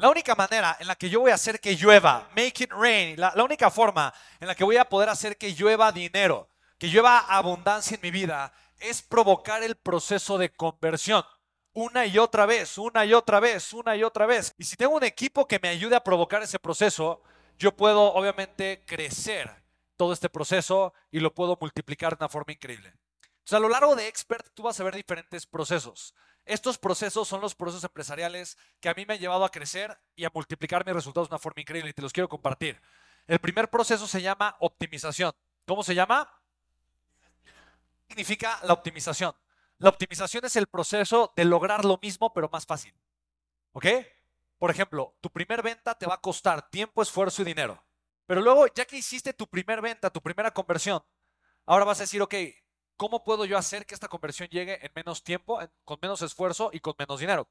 La única manera en la que yo voy a hacer que llueva, make it rain, la, única forma en la que voy a poder hacer que llueva dinero, que llueva abundancia en mi vida, es provocar el proceso de conversión. Una y otra vez, una y otra vez, una y otra vez. Y si tengo un equipo que me ayude a provocar ese proceso, yo puedo obviamente crecer todo este proceso y lo puedo multiplicar de una forma increíble. Entonces, a lo largo de Expert, tú vas a ver diferentes procesos. Estos procesos son los procesos empresariales que a mí me han llevado a crecer y a multiplicar mis resultados de una forma increíble y te los quiero compartir. El primer proceso se llama optimización. ¿Cómo se llama? Significa la optimización. La optimización es el proceso de lograr lo mismo pero más fácil. ¿Ok? Por ejemplo, tu primer venta te va a costar tiempo, esfuerzo y dinero. Pero luego, ya que hiciste tu primer venta, tu primera conversión, ahora vas a decir, ok, ¿cómo puedo yo hacer que esta conversión llegue en menos tiempo, con menos esfuerzo y con menos dinero?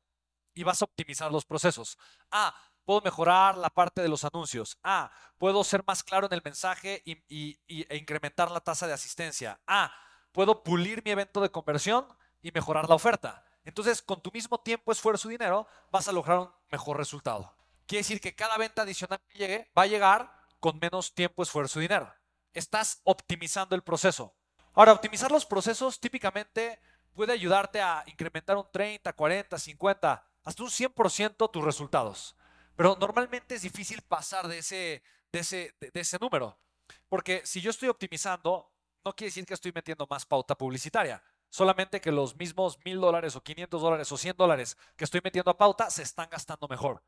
Y vas a optimizar los procesos. Ah, puedo mejorar la parte de los anuncios. Ah, puedo ser más claro en el mensaje y, e incrementar la tasa de asistencia. Ah, puedo pulir mi evento de conversión y mejorar la oferta. Entonces, con tu mismo tiempo, esfuerzo y dinero, vas a lograr un mejor resultado. Quiere decir que cada venta adicional que llegue va a llegar con menos tiempo, esfuerzo y dinero. Estás optimizando el proceso. Ahora, optimizar los procesos típicamente puede ayudarte a incrementar un 30, 40, 50, hasta un 100% tus resultados. Pero normalmente es difícil pasar de ese, de ese, de ese número. Porque si yo estoy optimizando, no quiere decir que estoy metiendo más pauta publicitaria. Solamente que los mismos mil dólares o 500 dólares o 100 dólares que estoy metiendo a pauta se están gastando mejor.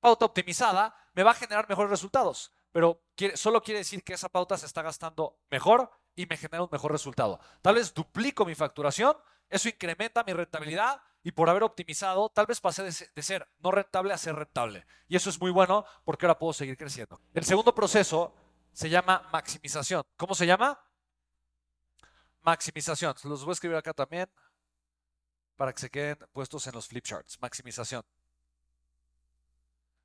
Pauta optimizada me va a generar mejores resultados, pero solo quiere decir que esa pauta se está gastando mejor y me genera un mejor resultado. Tal vez duplico mi facturación, eso incrementa mi rentabilidad y por haber optimizado, tal vez pasé de ser no rentable a ser rentable. Y eso es muy bueno porque ahora puedo seguir creciendo. El segundo proceso se llama maximización. ¿Cómo se llama? Maximización. Los voy a escribir acá también para que se queden puestos en los flip charts. Maximización.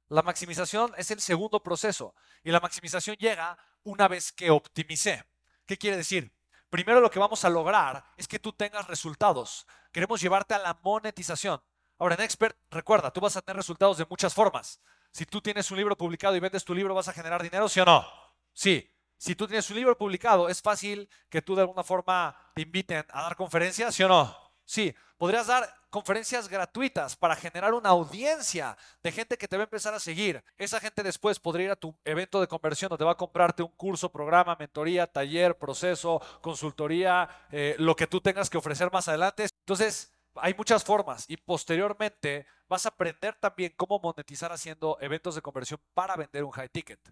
La maximización es el segundo proceso y la maximización llega una vez que optimicé. ¿Qué quiere decir? Primero lo que vamos a lograr es que tú tengas resultados. Queremos llevarte a la monetización. Ahora, en Expert, recuerda, tú vas a tener resultados de muchas formas. Si tú tienes un libro publicado y vendes tu libro, ¿vas a generar dinero, sí o no? Sí. Si tú tienes un libro publicado, ¿es fácil que tú de alguna forma te inviten a dar conferencias, sí o no? Sí. Podrías dar conferencias gratuitas para generar una audiencia de gente que te va a empezar a seguir. Esa gente después podría ir a tu evento de conversión donde va a comprarte un curso, programa, mentoría, taller, proceso, consultoría, eh, lo que tú tengas que ofrecer más adelante. Entonces, hay muchas formas y posteriormente vas a aprender también cómo monetizar haciendo eventos de conversión para vender un high ticket.